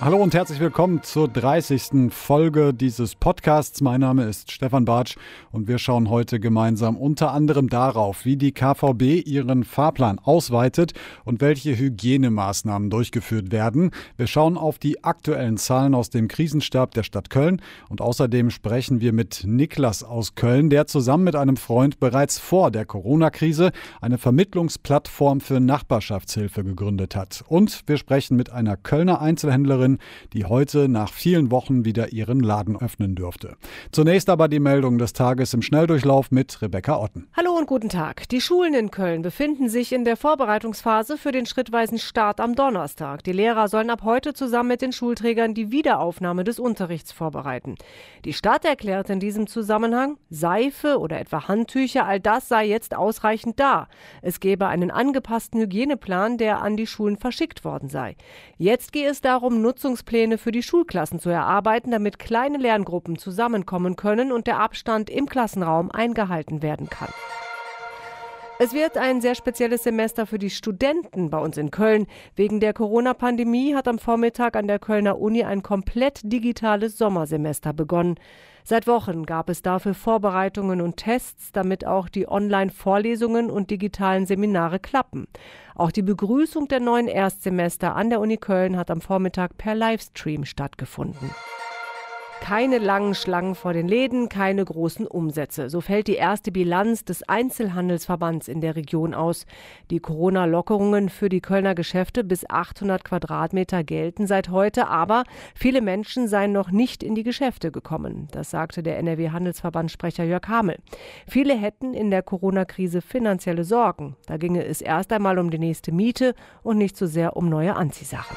Hallo und herzlich willkommen zur 30. Folge dieses Podcasts. Mein Name ist Stefan Bartsch und wir schauen heute gemeinsam unter anderem darauf, wie die KVB ihren Fahrplan ausweitet und welche Hygienemaßnahmen durchgeführt werden. Wir schauen auf die aktuellen Zahlen aus dem Krisenstab der Stadt Köln und außerdem sprechen wir mit Niklas aus Köln, der zusammen mit einem Freund bereits vor der Corona-Krise eine Vermittlungsplattform für Nachbarschaftshilfe gegründet hat. Und wir sprechen mit einer Kölner Einzelhändlerin, Verkäuferin, die heute nach vielen Wochen wieder ihren Laden öffnen dürfte. Zunächst aber die Meldung des Tages im Schnelldurchlauf mit Rebecca Otten. Hallo und guten Tag. Die Schulen in Köln befinden sich in der Vorbereitungsphase für den schrittweisen Start am Donnerstag. Die Lehrer sollen ab heute zusammen mit den Schulträgern die Wiederaufnahme des Unterrichts vorbereiten. Die Stadt erklärt in diesem Zusammenhang, Seife oder etwa Handtücher, all das sei jetzt ausreichend da. Es gebe einen angepassten Hygieneplan, der an die Schulen verschickt worden sei. Jetzt gehe es darum, Nutzungspläne für die Schulklassen zu erarbeiten, damit kleine Lerngruppen zusammenkommen können und der Abstand im Klassenraum eingehalten werden kann. Es wird ein sehr spezielles Semester für die Studenten bei uns in Köln. Wegen der Corona-Pandemie hat am Vormittag an der Kölner Uni ein komplett digitales Sommersemester begonnen. Seit Wochen gab es dafür Vorbereitungen und Tests, damit auch die Online-Vorlesungen und digitalen Seminare klappen. Auch die Begrüßung der neuen Erstsemester an der Uni Köln hat am Vormittag per Livestream stattgefunden. Keine langen Schlangen vor den Läden, keine großen Umsätze. So fällt die erste Bilanz des Einzelhandelsverbands in der Region aus. Die Corona-Lockerungen für die Kölner Geschäfte bis 800 Quadratmeter gelten seit heute, aber viele Menschen seien noch nicht in die Geschäfte gekommen. Das sagte der NRW-Handelsverbandssprecher Jörg Hamel. Viele hätten in der Corona-Krise finanzielle Sorgen. Da ginge es erst einmal um die nächste Miete und nicht so sehr um neue Anziehsachen.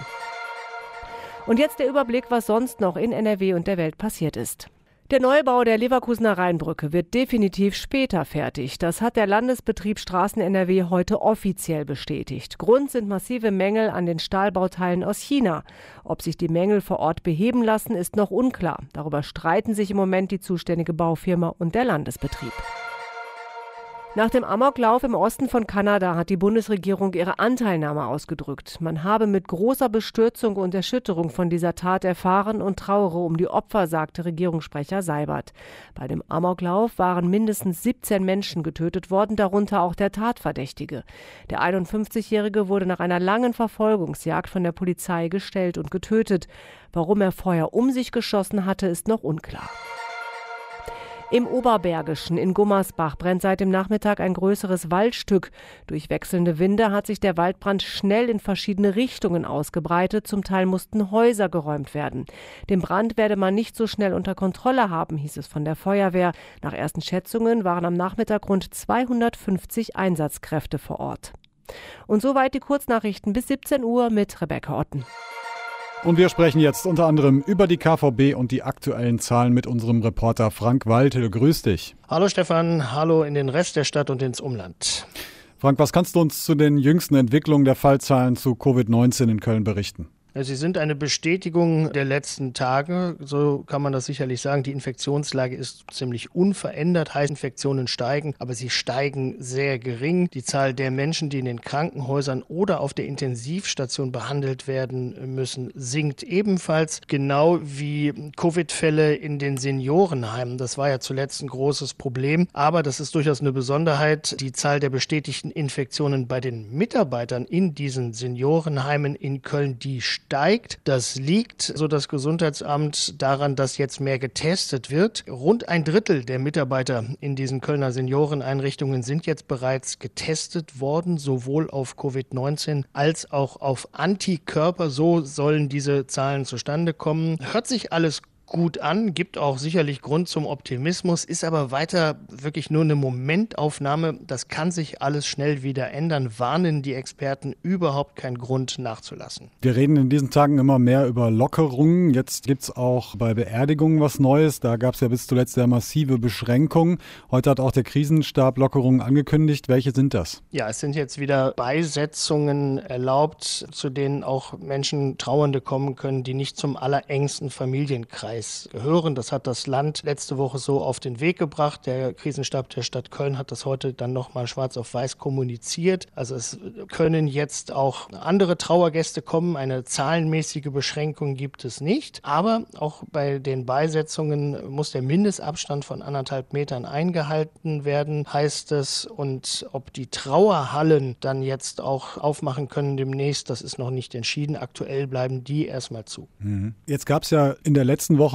Und jetzt der Überblick, was sonst noch in NRW und der Welt passiert ist. Der Neubau der Leverkusener Rheinbrücke wird definitiv später fertig. Das hat der Landesbetrieb Straßen NRW heute offiziell bestätigt. Grund sind massive Mängel an den Stahlbauteilen aus China. Ob sich die Mängel vor Ort beheben lassen, ist noch unklar. Darüber streiten sich im Moment die zuständige Baufirma und der Landesbetrieb. Nach dem Amoklauf im Osten von Kanada hat die Bundesregierung ihre Anteilnahme ausgedrückt. Man habe mit großer Bestürzung und Erschütterung von dieser Tat erfahren und trauere um die Opfer, sagte Regierungssprecher Seibert. Bei dem Amoklauf waren mindestens 17 Menschen getötet worden, darunter auch der Tatverdächtige. Der 51-Jährige wurde nach einer langen Verfolgungsjagd von der Polizei gestellt und getötet. Warum er vorher um sich geschossen hatte, ist noch unklar. Im Oberbergischen in Gummersbach brennt seit dem Nachmittag ein größeres Waldstück. Durch wechselnde Winde hat sich der Waldbrand schnell in verschiedene Richtungen ausgebreitet. Zum Teil mussten Häuser geräumt werden. Den Brand werde man nicht so schnell unter Kontrolle haben, hieß es von der Feuerwehr. Nach ersten Schätzungen waren am Nachmittag rund 250 Einsatzkräfte vor Ort. Und soweit die Kurznachrichten bis 17 Uhr mit Rebecca Otten. Und wir sprechen jetzt unter anderem über die KVB und die aktuellen Zahlen mit unserem Reporter Frank Waltel. Grüß dich. Hallo Stefan, hallo in den Rest der Stadt und ins Umland. Frank, was kannst du uns zu den jüngsten Entwicklungen der Fallzahlen zu Covid-19 in Köln berichten? Sie sind eine Bestätigung der letzten Tage. So kann man das sicherlich sagen. Die Infektionslage ist ziemlich unverändert. Heißt, Infektionen steigen, aber sie steigen sehr gering. Die Zahl der Menschen, die in den Krankenhäusern oder auf der Intensivstation behandelt werden müssen, sinkt ebenfalls. Genau wie Covid-Fälle in den Seniorenheimen. Das war ja zuletzt ein großes Problem. Aber das ist durchaus eine Besonderheit. Die Zahl der bestätigten Infektionen bei den Mitarbeitern in diesen Seniorenheimen in Köln, die steigt. Das liegt, so das Gesundheitsamt, daran, dass jetzt mehr getestet wird. Rund ein Drittel der Mitarbeiter in diesen Kölner Senioreneinrichtungen sind jetzt bereits getestet worden, sowohl auf Covid-19 als auch auf Antikörper. So sollen diese Zahlen zustande kommen. Hört sich alles gut an, gibt auch sicherlich Grund zum Optimismus, ist aber weiter wirklich nur eine Momentaufnahme. Das kann sich alles schnell wieder ändern, warnen die Experten überhaupt keinen Grund nachzulassen. Wir reden in diesen Tagen immer mehr über Lockerungen. Jetzt gibt es auch bei Beerdigungen was Neues. Da gab es ja bis zuletzt sehr massive Beschränkungen. Heute hat auch der Krisenstab Lockerungen angekündigt. Welche sind das? Ja, es sind jetzt wieder Beisetzungen erlaubt, zu denen auch Menschen Trauernde kommen können, die nicht zum allerengsten Familienkreis Weiß gehören. Das hat das Land letzte Woche so auf den Weg gebracht. Der Krisenstab der Stadt Köln hat das heute dann nochmal schwarz auf weiß kommuniziert. Also es können jetzt auch andere Trauergäste kommen. Eine zahlenmäßige Beschränkung gibt es nicht. Aber auch bei den Beisetzungen muss der Mindestabstand von anderthalb Metern eingehalten werden, heißt es. Und ob die Trauerhallen dann jetzt auch aufmachen können demnächst, das ist noch nicht entschieden. Aktuell bleiben die erstmal zu. Mhm. Jetzt gab es ja in der letzten Woche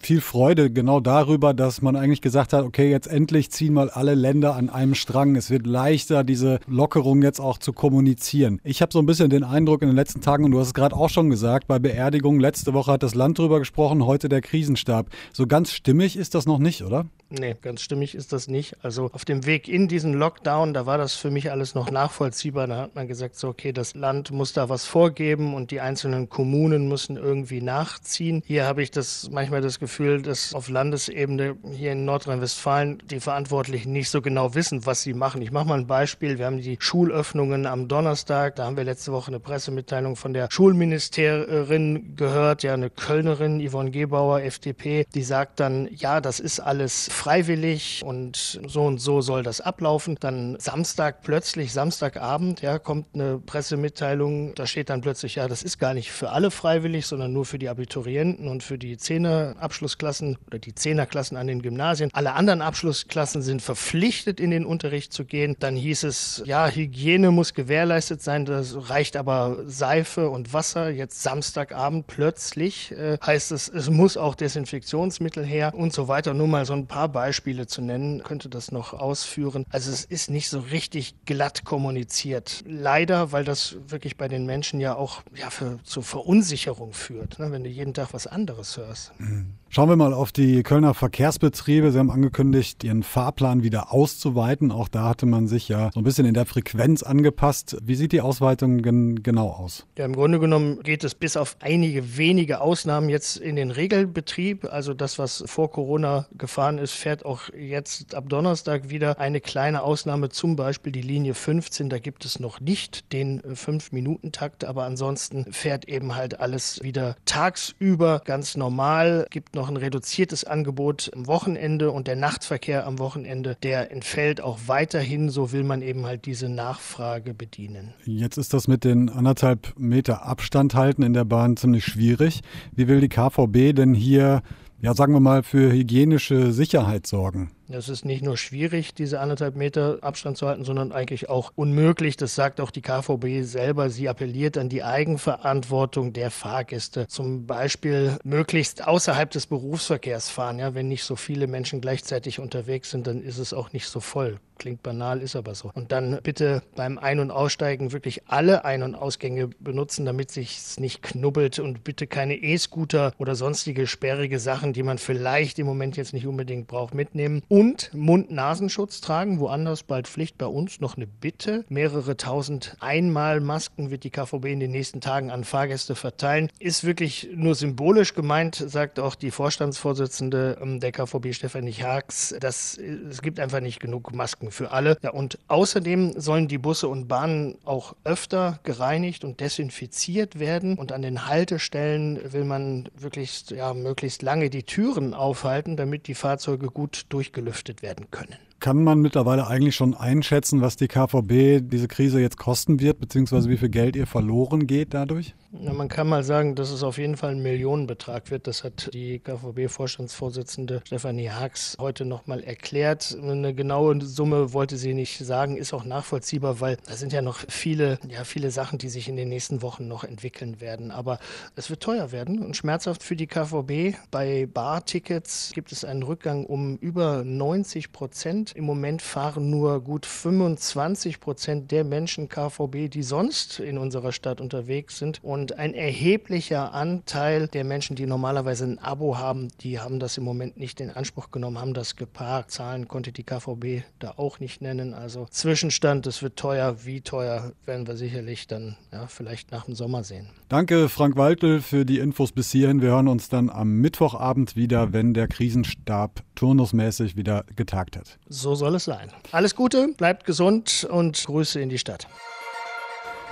viel Freude genau darüber, dass man eigentlich gesagt hat, okay, jetzt endlich ziehen mal alle Länder an einem Strang. Es wird leichter, diese Lockerung jetzt auch zu kommunizieren. Ich habe so ein bisschen den Eindruck in den letzten Tagen, und du hast es gerade auch schon gesagt, bei Beerdigungen, letzte Woche hat das Land drüber gesprochen, heute der Krisenstab. So ganz stimmig ist das noch nicht, oder? Nee, ganz stimmig ist das nicht. Also auf dem Weg in diesen Lockdown, da war das für mich alles noch nachvollziehbar. Da hat man gesagt, so okay, das Land muss da was vorgeben und die einzelnen Kommunen müssen irgendwie nachziehen. Hier habe ich das manchmal das Gefühl, dass auf Landesebene hier in Nordrhein-Westfalen die Verantwortlichen nicht so genau wissen, was sie machen. Ich mache mal ein Beispiel. Wir haben die Schulöffnungen am Donnerstag. Da haben wir letzte Woche eine Pressemitteilung von der Schulministerin gehört, ja eine Kölnerin, Yvonne Gebauer, FDP, die sagt dann, ja, das ist alles freiwillig und so und so soll das ablaufen. Dann Samstag plötzlich, Samstagabend, ja, kommt eine Pressemitteilung, da steht dann plötzlich, ja, das ist gar nicht für alle freiwillig, sondern nur für die Abiturienten und für die Zehner-Abschlussklassen oder die Zehnerklassen an den Gymnasien. Alle anderen Abschlussklassen sind verpflichtet, in den Unterricht zu gehen. Dann hieß es, ja, Hygiene muss gewährleistet sein, das reicht aber Seife und Wasser. Jetzt Samstagabend plötzlich äh, heißt es, es muss auch Desinfektionsmittel her und so weiter. Nur mal so ein paar Beispiele zu nennen, könnte das noch ausführen. Also es ist nicht so richtig glatt kommuniziert. Leider, weil das wirklich bei den Menschen ja auch ja, für, zur Verunsicherung führt, ne, wenn du jeden Tag was anderes hörst. Mhm. Schauen wir mal auf die Kölner Verkehrsbetriebe. Sie haben angekündigt, ihren Fahrplan wieder auszuweiten. Auch da hatte man sich ja so ein bisschen in der Frequenz angepasst. Wie sieht die Ausweitung gen genau aus? Ja, im Grunde genommen geht es bis auf einige wenige Ausnahmen jetzt in den Regelbetrieb. Also das, was vor Corona gefahren ist, fährt auch jetzt ab Donnerstag wieder eine kleine Ausnahme, zum Beispiel die Linie 15. Da gibt es noch nicht den 5-Minuten-Takt, aber ansonsten fährt eben halt alles wieder tagsüber ganz normal. Gibt noch ein reduziertes Angebot am Wochenende und der Nachtverkehr am Wochenende, der entfällt auch weiterhin. So will man eben halt diese Nachfrage bedienen. Jetzt ist das mit den anderthalb Meter Abstand halten in der Bahn ziemlich schwierig. Wie will die KVB denn hier ja, sagen wir mal, für hygienische Sicherheit sorgen. Es ist nicht nur schwierig, diese anderthalb Meter Abstand zu halten, sondern eigentlich auch unmöglich. Das sagt auch die KVB selber. Sie appelliert an die Eigenverantwortung der Fahrgäste. Zum Beispiel möglichst außerhalb des Berufsverkehrs fahren. Ja, wenn nicht so viele Menschen gleichzeitig unterwegs sind, dann ist es auch nicht so voll. Klingt banal, ist aber so. Und dann bitte beim Ein- und Aussteigen wirklich alle Ein- und Ausgänge benutzen, damit sich's nicht knubbelt und bitte keine E-Scooter oder sonstige sperrige Sachen, die man vielleicht im Moment jetzt nicht unbedingt braucht, mitnehmen und Mund-Nasenschutz tragen. Woanders bald Pflicht, bei uns noch eine Bitte. Mehrere tausend Einmalmasken wird die KVB in den nächsten Tagen an Fahrgäste verteilen. Ist wirklich nur symbolisch gemeint, sagt auch die Vorstandsvorsitzende ähm, der KVB, Stefanie Haags. Das, es gibt einfach nicht genug Masken für alle. Ja, und außerdem sollen die Busse und Bahnen auch öfter gereinigt und desinfiziert werden. Und an den Haltestellen will man wirklich ja, möglichst lange die Türen aufhalten, damit die Fahrzeuge gut durchgelüftet gelüftet werden können. Kann man mittlerweile eigentlich schon einschätzen, was die KVB diese Krise jetzt kosten wird, beziehungsweise wie viel Geld ihr verloren geht dadurch? Na, man kann mal sagen, dass es auf jeden Fall ein Millionenbetrag wird. Das hat die KVB-Vorstandsvorsitzende Stefanie Haags heute nochmal erklärt. Eine genaue Summe wollte sie nicht sagen, ist auch nachvollziehbar, weil da sind ja noch viele, ja, viele Sachen, die sich in den nächsten Wochen noch entwickeln werden. Aber es wird teuer werden und schmerzhaft für die KVB. Bei Bartickets gibt es einen Rückgang um über 90 Prozent. Im Moment fahren nur gut 25 Prozent der Menschen KVB, die sonst in unserer Stadt unterwegs sind. Und und ein erheblicher Anteil der Menschen, die normalerweise ein Abo haben, die haben das im Moment nicht in Anspruch genommen, haben das geparkt. Zahlen konnte die KVB da auch nicht nennen. Also Zwischenstand, es wird teuer. Wie teuer werden wir sicherlich dann ja, vielleicht nach dem Sommer sehen. Danke, Frank Waltel, für die Infos bis hierhin. Wir hören uns dann am Mittwochabend wieder, wenn der Krisenstab turnusmäßig wieder getagt hat. So soll es sein. Alles Gute, bleibt gesund und Grüße in die Stadt.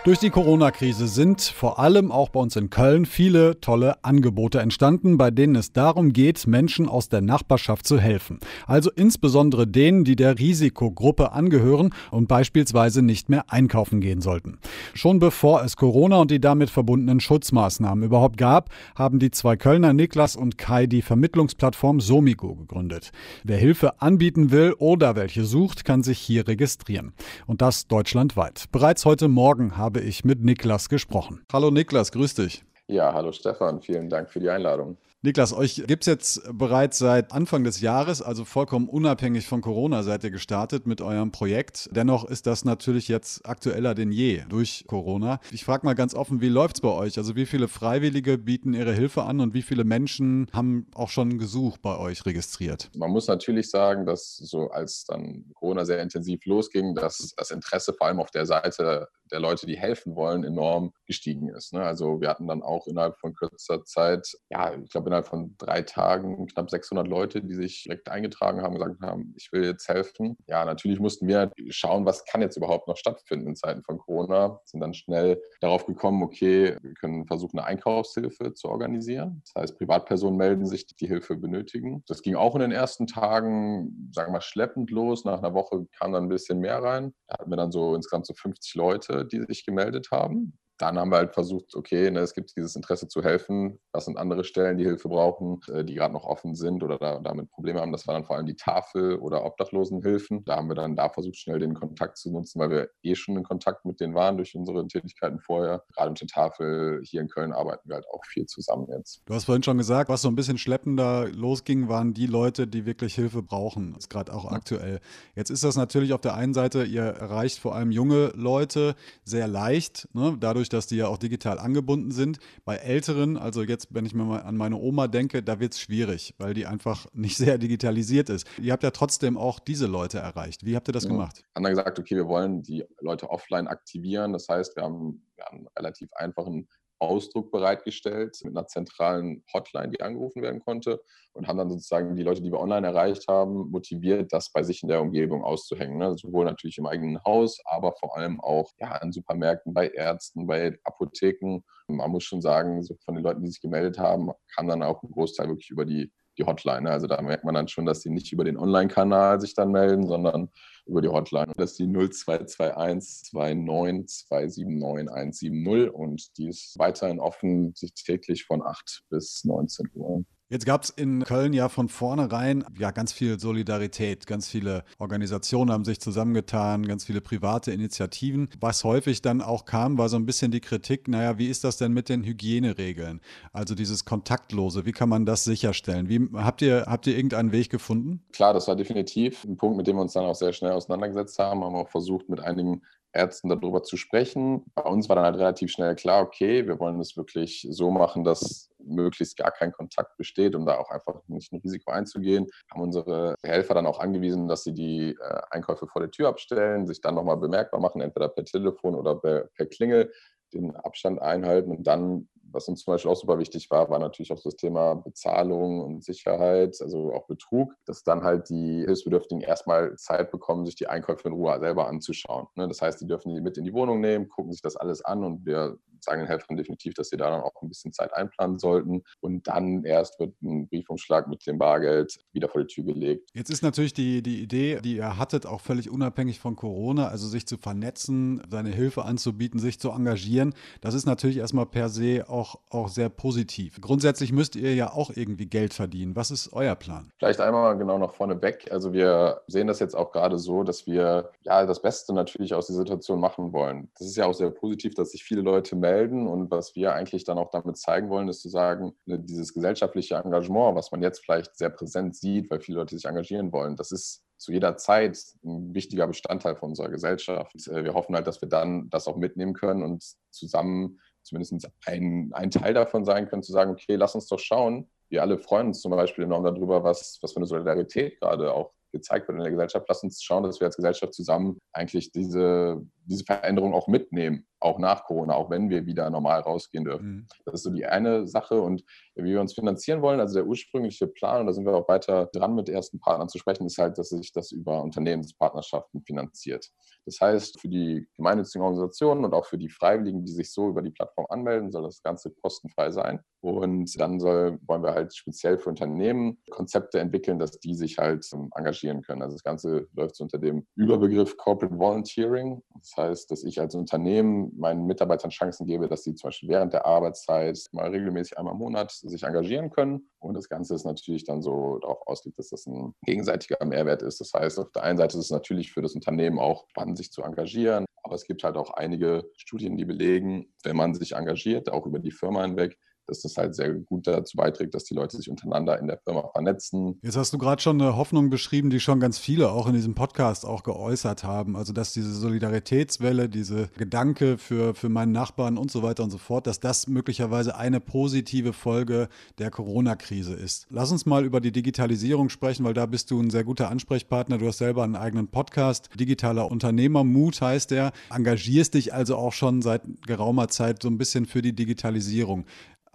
Durch die Corona-Krise sind vor allem auch bei uns in Köln viele tolle Angebote entstanden, bei denen es darum geht, Menschen aus der Nachbarschaft zu helfen. Also insbesondere denen, die der Risikogruppe angehören und beispielsweise nicht mehr einkaufen gehen sollten. Schon bevor es Corona und die damit verbundenen Schutzmaßnahmen überhaupt gab, haben die zwei Kölner Niklas und Kai die Vermittlungsplattform Somigo gegründet. Wer Hilfe anbieten will oder welche sucht, kann sich hier registrieren. Und das deutschlandweit. Bereits heute Morgen habe habe ich mit Niklas gesprochen. Hallo Niklas, grüß dich. Ja, hallo Stefan, vielen Dank für die Einladung. Niklas, euch gibt es jetzt bereits seit Anfang des Jahres, also vollkommen unabhängig von Corona seid ihr gestartet mit eurem Projekt. Dennoch ist das natürlich jetzt aktueller denn je durch Corona. Ich frage mal ganz offen, wie läuft es bei euch? Also wie viele Freiwillige bieten ihre Hilfe an und wie viele Menschen haben auch schon ein Gesuch bei euch registriert? Man muss natürlich sagen, dass so als dann Corona sehr intensiv losging, dass das Interesse vor allem auf der Seite der Leute, die helfen wollen, enorm gestiegen ist. Ne? Also wir hatten dann auch innerhalb von kürzester Zeit, ja, ich glaube innerhalb von drei Tagen knapp 600 Leute, die sich direkt eingetragen haben, gesagt haben, ich will jetzt helfen. Ja, natürlich mussten wir schauen, was kann jetzt überhaupt noch stattfinden in Zeiten von Corona. Sind dann schnell darauf gekommen, okay, wir können versuchen, eine Einkaufshilfe zu organisieren. Das heißt, Privatpersonen melden sich, die Hilfe benötigen. Das ging auch in den ersten Tagen, sagen wir mal, schleppend los. Nach einer Woche kam dann ein bisschen mehr rein. Da hatten wir dann so insgesamt so 50 Leute, die sich gemeldet haben dann haben wir halt versucht, okay, ne, es gibt dieses Interesse zu helfen. Was sind andere Stellen, die Hilfe brauchen, äh, die gerade noch offen sind oder da, damit Probleme haben? Das war dann vor allem die Tafel- oder Obdachlosenhilfen. Da haben wir dann da versucht, schnell den Kontakt zu nutzen, weil wir eh schon in Kontakt mit denen waren durch unsere Tätigkeiten vorher. Gerade mit der Tafel hier in Köln arbeiten wir halt auch viel zusammen jetzt. Du hast vorhin schon gesagt, was so ein bisschen schleppender losging, waren die Leute, die wirklich Hilfe brauchen. Das ist gerade auch aktuell. Jetzt ist das natürlich auf der einen Seite, ihr erreicht vor allem junge Leute sehr leicht, ne? dadurch dadurch, dass die ja auch digital angebunden sind. Bei Älteren, also jetzt, wenn ich mir mal an meine Oma denke, da wird es schwierig, weil die einfach nicht sehr digitalisiert ist. Ihr habt ja trotzdem auch diese Leute erreicht. Wie habt ihr das ja. gemacht? Haben dann gesagt, okay, wir wollen die Leute offline aktivieren. Das heißt, wir haben, wir haben einen relativ einfachen Ausdruck bereitgestellt mit einer zentralen Hotline, die angerufen werden konnte und haben dann sozusagen die Leute, die wir online erreicht haben, motiviert, das bei sich in der Umgebung auszuhängen. Ne? Sowohl natürlich im eigenen Haus, aber vor allem auch ja, an Supermärkten, bei Ärzten, bei Apotheken. Man muss schon sagen, so von den Leuten, die sich gemeldet haben, kam dann auch ein Großteil wirklich über die die Hotline. Ne? Also da merkt man dann schon, dass sie nicht über den Online-Kanal sich dann melden, sondern über die Hotline. Das ist die 0221 29 279 170 und die ist weiterhin offen, sich täglich von 8 bis 19 Uhr. Jetzt gab es in Köln ja von vornherein ja ganz viel Solidarität. Ganz viele Organisationen haben sich zusammengetan, ganz viele private Initiativen. Was häufig dann auch kam, war so ein bisschen die Kritik, naja, wie ist das denn mit den Hygieneregeln? Also dieses Kontaktlose, wie kann man das sicherstellen? Wie, habt, ihr, habt ihr irgendeinen Weg gefunden? Klar, das war definitiv ein Punkt, mit dem wir uns dann auch sehr schnell auseinandergesetzt haben. Haben auch versucht, mit einigen Ärzten darüber zu sprechen. Bei uns war dann halt relativ schnell klar, okay, wir wollen es wirklich so machen, dass möglichst gar kein Kontakt besteht, um da auch einfach nicht ein Risiko einzugehen. Haben unsere Helfer dann auch angewiesen, dass sie die äh, Einkäufe vor der Tür abstellen, sich dann nochmal bemerkbar machen, entweder per Telefon oder per, per Klingel, den Abstand einhalten und dann was uns zum Beispiel auch super wichtig war, war natürlich auch das Thema Bezahlung und Sicherheit, also auch Betrug, dass dann halt die Hilfsbedürftigen erstmal Zeit bekommen, sich die Einkäufe in Ruhe selber anzuschauen. Ne? Das heißt, die dürfen die mit in die Wohnung nehmen, gucken sich das alles an und wir sagen den Helfern definitiv, dass sie da dann auch ein bisschen Zeit einplanen sollten. Und dann erst wird ein Briefumschlag mit dem Bargeld wieder vor die Tür gelegt. Jetzt ist natürlich die, die Idee, die ihr hattet, auch völlig unabhängig von Corona, also sich zu vernetzen, seine Hilfe anzubieten, sich zu engagieren. Das ist natürlich erstmal per se auch, auch sehr positiv. Grundsätzlich müsst ihr ja auch irgendwie Geld verdienen. Was ist euer Plan? Vielleicht einmal genau noch vorneweg. Also wir sehen das jetzt auch gerade so, dass wir ja das Beste natürlich aus der Situation machen wollen. Das ist ja auch sehr positiv, dass sich viele Leute melden melden. Und was wir eigentlich dann auch damit zeigen wollen, ist zu sagen, ne, dieses gesellschaftliche Engagement, was man jetzt vielleicht sehr präsent sieht, weil viele Leute sich engagieren wollen, das ist zu jeder Zeit ein wichtiger Bestandteil von unserer Gesellschaft. Äh, wir hoffen halt, dass wir dann das auch mitnehmen können und zusammen zumindest ein, ein Teil davon sein können, zu sagen, okay, lass uns doch schauen. Wir alle freuen uns zum Beispiel enorm darüber, was, was für eine Solidarität gerade auch gezeigt wird in der Gesellschaft. Lass uns schauen, dass wir als Gesellschaft zusammen eigentlich diese, diese Veränderung auch mitnehmen auch nach Corona, auch wenn wir wieder normal rausgehen dürfen. Mhm. Das ist so die eine Sache und wie wir uns finanzieren wollen, also der ursprüngliche Plan, und da sind wir auch weiter dran mit ersten Partnern zu sprechen, ist halt, dass sich das über Unternehmenspartnerschaften finanziert. Das heißt, für die gemeinnützigen Organisationen und auch für die Freiwilligen, die sich so über die Plattform anmelden, soll das Ganze kostenfrei sein. Und dann soll, wollen wir halt speziell für Unternehmen Konzepte entwickeln, dass die sich halt ähm, engagieren können. Also das Ganze läuft so unter dem Überbegriff Corporate Volunteering. Das heißt, dass ich als Unternehmen meinen Mitarbeitern Chancen gebe, dass sie zum Beispiel während der Arbeitszeit mal regelmäßig einmal im Monat sich engagieren können. Und das Ganze ist natürlich dann so darauf ausgelegt, dass das ein gegenseitiger Mehrwert ist. Das heißt, auf der einen Seite ist es natürlich für das Unternehmen auch spannend, sich zu engagieren. Aber es gibt halt auch einige Studien, die belegen, wenn man sich engagiert, auch über die Firma hinweg, dass das halt sehr gut dazu beiträgt, dass die Leute sich untereinander in der Firma vernetzen. Jetzt hast du gerade schon eine Hoffnung beschrieben, die schon ganz viele auch in diesem Podcast auch geäußert haben. Also, dass diese Solidaritätswelle, diese Gedanke für, für meinen Nachbarn und so weiter und so fort, dass das möglicherweise eine positive Folge der Corona-Krise ist. Lass uns mal über die Digitalisierung sprechen, weil da bist du ein sehr guter Ansprechpartner. Du hast selber einen eigenen Podcast. Digitaler Unternehmermut heißt der. Engagierst dich also auch schon seit geraumer Zeit so ein bisschen für die Digitalisierung.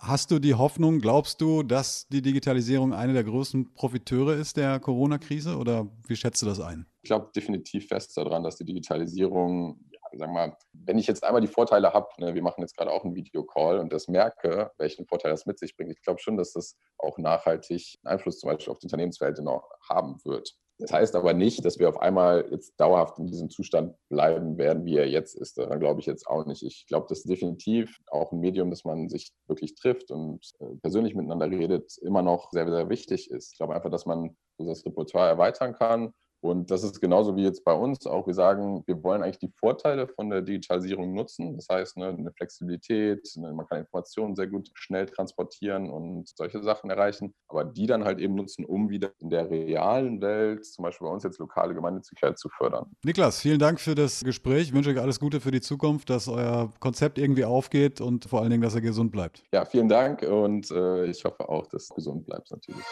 Hast du die Hoffnung, glaubst du, dass die Digitalisierung eine der größten Profiteure ist der Corona-Krise oder wie schätzt du das ein? Ich glaube definitiv fest daran, dass die Digitalisierung, ja, sagen mal, wenn ich jetzt einmal die Vorteile habe, ne, wir machen jetzt gerade auch einen Videocall und das merke, welchen Vorteil das mit sich bringt, ich glaube schon, dass das auch nachhaltig Einfluss zum Beispiel auf die Unternehmenswelt noch haben wird. Das heißt aber nicht, dass wir auf einmal jetzt dauerhaft in diesem Zustand bleiben werden, wie er jetzt ist. Daran glaube ich jetzt auch nicht. Ich glaube, das ist definitiv auch ein Medium, dass man sich wirklich trifft und äh, persönlich miteinander redet, immer noch sehr, sehr wichtig ist. Ich glaube einfach, dass man das Repertoire erweitern kann und das ist genauso wie jetzt bei uns auch. Wir sagen, wir wollen eigentlich die Vorteile von der Digitalisierung nutzen. Das heißt, ne, eine Flexibilität, ne, man kann Informationen sehr gut schnell transportieren und solche Sachen erreichen. Aber die dann halt eben nutzen, um wieder in der realen Welt, zum Beispiel bei uns jetzt lokale Gemeinnützigkeit zu fördern. Niklas, vielen Dank für das Gespräch. Ich wünsche euch alles Gute für die Zukunft, dass euer Konzept irgendwie aufgeht und vor allen Dingen, dass ihr gesund bleibt. Ja, vielen Dank und äh, ich hoffe auch, dass du gesund bleibst natürlich.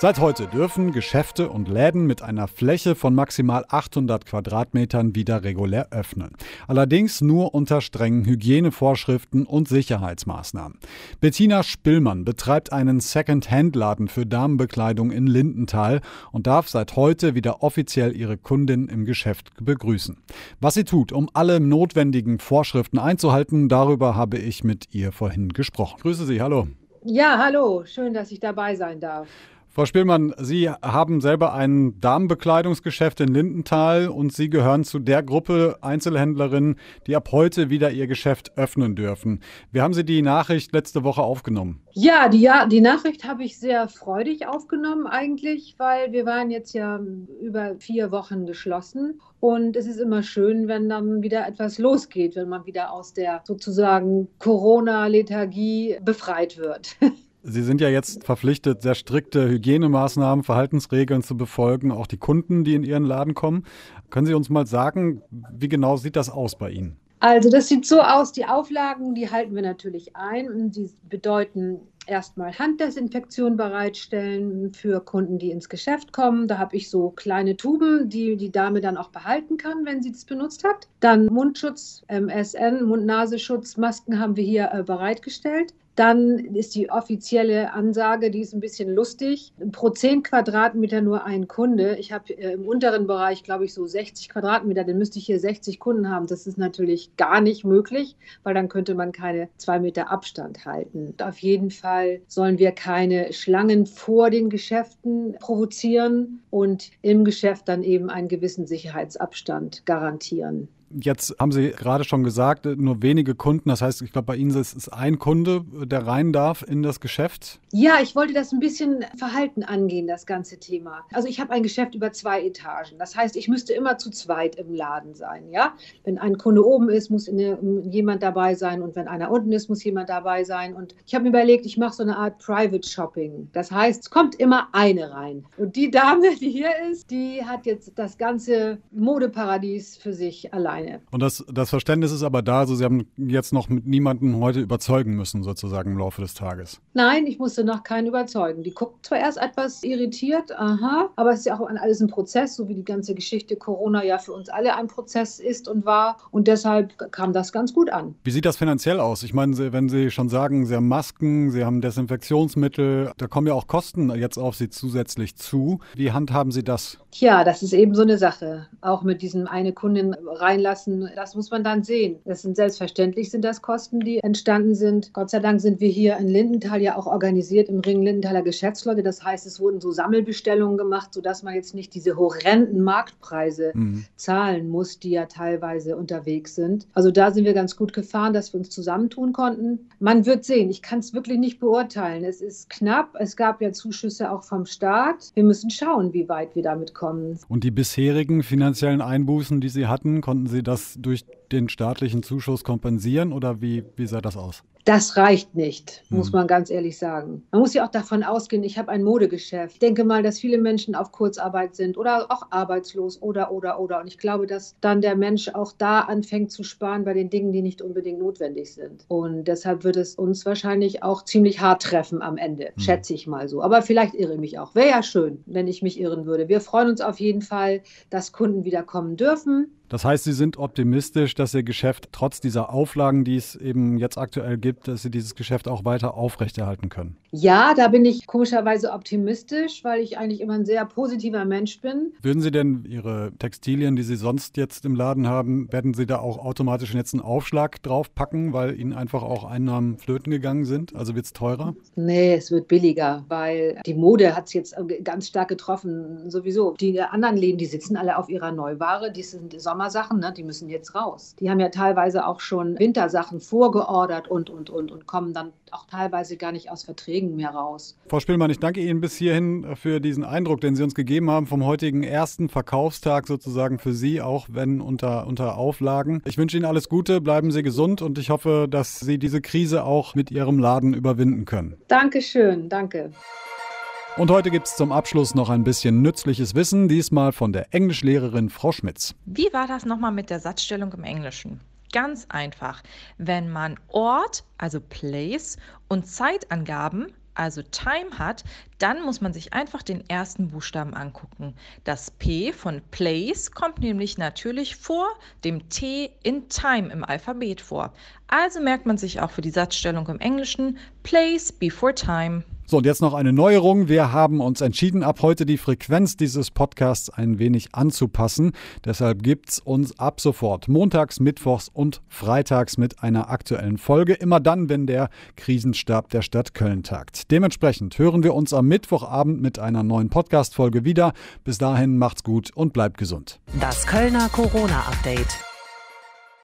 Seit heute dürfen Geschäfte und Läden mit einer Fläche von maximal 800 Quadratmetern wieder regulär öffnen. Allerdings nur unter strengen Hygienevorschriften und Sicherheitsmaßnahmen. Bettina Spillmann betreibt einen Second-Hand-Laden für Damenbekleidung in Lindenthal und darf seit heute wieder offiziell ihre Kundin im Geschäft begrüßen. Was sie tut, um alle notwendigen Vorschriften einzuhalten, darüber habe ich mit ihr vorhin gesprochen. Grüße Sie, hallo. Ja, hallo, schön, dass ich dabei sein darf. Frau Spielmann, Sie haben selber ein Damenbekleidungsgeschäft in Lindenthal und Sie gehören zu der Gruppe Einzelhändlerinnen, die ab heute wieder ihr Geschäft öffnen dürfen. Wie haben Sie die Nachricht letzte Woche aufgenommen? Ja, die, ja, die Nachricht habe ich sehr freudig aufgenommen eigentlich, weil wir waren jetzt ja über vier Wochen geschlossen und es ist immer schön, wenn dann wieder etwas losgeht, wenn man wieder aus der sozusagen Corona-Lethargie befreit wird. Sie sind ja jetzt verpflichtet, sehr strikte Hygienemaßnahmen, Verhaltensregeln zu befolgen, auch die Kunden, die in Ihren Laden kommen. Können Sie uns mal sagen, wie genau sieht das aus bei Ihnen? Also das sieht so aus, die Auflagen, die halten wir natürlich ein die bedeuten erstmal Handdesinfektion bereitstellen für Kunden, die ins Geschäft kommen. Da habe ich so kleine Tuben, die die Dame dann auch behalten kann, wenn sie das benutzt hat. Dann Mundschutz, MSN, Mund-Nasenschutz, Masken haben wir hier äh, bereitgestellt. Dann ist die offizielle Ansage, die ist ein bisschen lustig. Pro 10 Quadratmeter nur ein Kunde. Ich habe äh, im unteren Bereich, glaube ich, so 60 Quadratmeter. Dann müsste ich hier 60 Kunden haben. Das ist natürlich gar nicht möglich, weil dann könnte man keine zwei Meter Abstand halten. Auf jeden Fall sollen wir keine Schlangen vor den Geschäften provozieren und im Geschäft dann eben einen gewissen Sicherheitsabstand garantieren. Jetzt haben Sie gerade schon gesagt, nur wenige Kunden. Das heißt, ich glaube, bei Ihnen ist es ein Kunde, der rein darf in das Geschäft. Ja, ich wollte das ein bisschen verhalten angehen, das ganze Thema. Also ich habe ein Geschäft über zwei Etagen. Das heißt, ich müsste immer zu zweit im Laden sein. Ja, wenn ein Kunde oben ist, muss eine, jemand dabei sein und wenn einer unten ist, muss jemand dabei sein. Und ich habe mir überlegt, ich mache so eine Art Private Shopping. Das heißt, es kommt immer eine rein. Und die Dame, die hier ist, die hat jetzt das ganze Modeparadies für sich allein keine. Und das, das Verständnis ist aber da, also Sie haben jetzt noch mit niemandem heute überzeugen müssen, sozusagen im Laufe des Tages. Nein, ich musste noch keinen überzeugen. Die guckt zwar erst etwas irritiert, aha, aber es ist ja auch alles ein Prozess, so wie die ganze Geschichte Corona ja für uns alle ein Prozess ist und war. Und deshalb kam das ganz gut an. Wie sieht das finanziell aus? Ich meine, wenn Sie schon sagen, Sie haben Masken, Sie haben Desinfektionsmittel, da kommen ja auch Kosten jetzt auf Sie zusätzlich zu. Wie handhaben Sie das? Tja, das ist eben so eine Sache. Auch mit diesem eine Kundin reinlassen, das muss man dann sehen. Das sind selbstverständlich sind das Kosten, die entstanden sind. Gott sei Dank sind wir hier in Lindenthal ja auch organisiert im Ring Lindenthaler Geschäftsleute. Das heißt, es wurden so Sammelbestellungen gemacht, sodass man jetzt nicht diese horrenden Marktpreise mhm. zahlen muss, die ja teilweise unterwegs sind. Also da sind wir ganz gut gefahren, dass wir uns zusammentun konnten. Man wird sehen. Ich kann es wirklich nicht beurteilen. Es ist knapp. Es gab ja Zuschüsse auch vom Staat. Wir müssen schauen, wie weit wir damit kommen. Und die bisherigen finanziellen Einbußen, die Sie hatten, konnten Sie das durch den staatlichen Zuschuss kompensieren oder wie, wie sah das aus? Das reicht nicht, muss hm. man ganz ehrlich sagen. Man muss ja auch davon ausgehen, ich habe ein Modegeschäft. Ich denke mal, dass viele Menschen auf Kurzarbeit sind oder auch arbeitslos oder, oder, oder. Und ich glaube, dass dann der Mensch auch da anfängt zu sparen bei den Dingen, die nicht unbedingt notwendig sind. Und deshalb wird es uns wahrscheinlich auch ziemlich hart treffen am Ende, hm. schätze ich mal so. Aber vielleicht irre ich mich auch. Wäre ja schön, wenn ich mich irren würde. Wir freuen uns auf jeden Fall, dass Kunden wieder kommen dürfen. Das heißt, Sie sind optimistisch, dass Ihr Geschäft trotz dieser Auflagen, die es eben jetzt aktuell gibt, dass Sie dieses Geschäft auch weiter aufrechterhalten können? Ja, da bin ich komischerweise optimistisch, weil ich eigentlich immer ein sehr positiver Mensch bin. Würden Sie denn Ihre Textilien, die Sie sonst jetzt im Laden haben, werden Sie da auch automatisch jetzt einen Aufschlag draufpacken, weil Ihnen einfach auch Einnahmen flöten gegangen sind? Also wird es teurer? Nee, es wird billiger, weil die Mode hat es jetzt ganz stark getroffen. Sowieso. Die anderen Läden, die sitzen alle auf ihrer Neuware, die sind Sommer Sommersachen, ne, die müssen jetzt raus. Die haben ja teilweise auch schon Wintersachen vorgeordert und, und, und, und kommen dann auch teilweise gar nicht aus Verträgen mehr raus. Frau Spielmann, ich danke Ihnen bis hierhin für diesen Eindruck, den Sie uns gegeben haben vom heutigen ersten Verkaufstag sozusagen für Sie, auch wenn unter, unter Auflagen. Ich wünsche Ihnen alles Gute, bleiben Sie gesund und ich hoffe, dass Sie diese Krise auch mit Ihrem Laden überwinden können. Dankeschön, danke. Und heute gibt es zum Abschluss noch ein bisschen nützliches Wissen, diesmal von der Englischlehrerin Frau Schmitz. Wie war das nochmal mit der Satzstellung im Englischen? Ganz einfach. Wenn man Ort, also Place, und Zeitangaben, also Time hat, dann muss man sich einfach den ersten Buchstaben angucken. Das P von Place kommt nämlich natürlich vor dem T in Time im Alphabet vor. Also merkt man sich auch für die Satzstellung im Englischen Place before Time. So, und jetzt noch eine Neuerung. Wir haben uns entschieden, ab heute die Frequenz dieses Podcasts ein wenig anzupassen. Deshalb gibt es uns ab sofort montags, mittwochs und freitags mit einer aktuellen Folge. Immer dann, wenn der Krisenstab der Stadt Köln tagt. Dementsprechend hören wir uns am Mittwochabend mit einer neuen Podcast-Folge wieder. Bis dahin macht's gut und bleibt gesund. Das Kölner Corona-Update.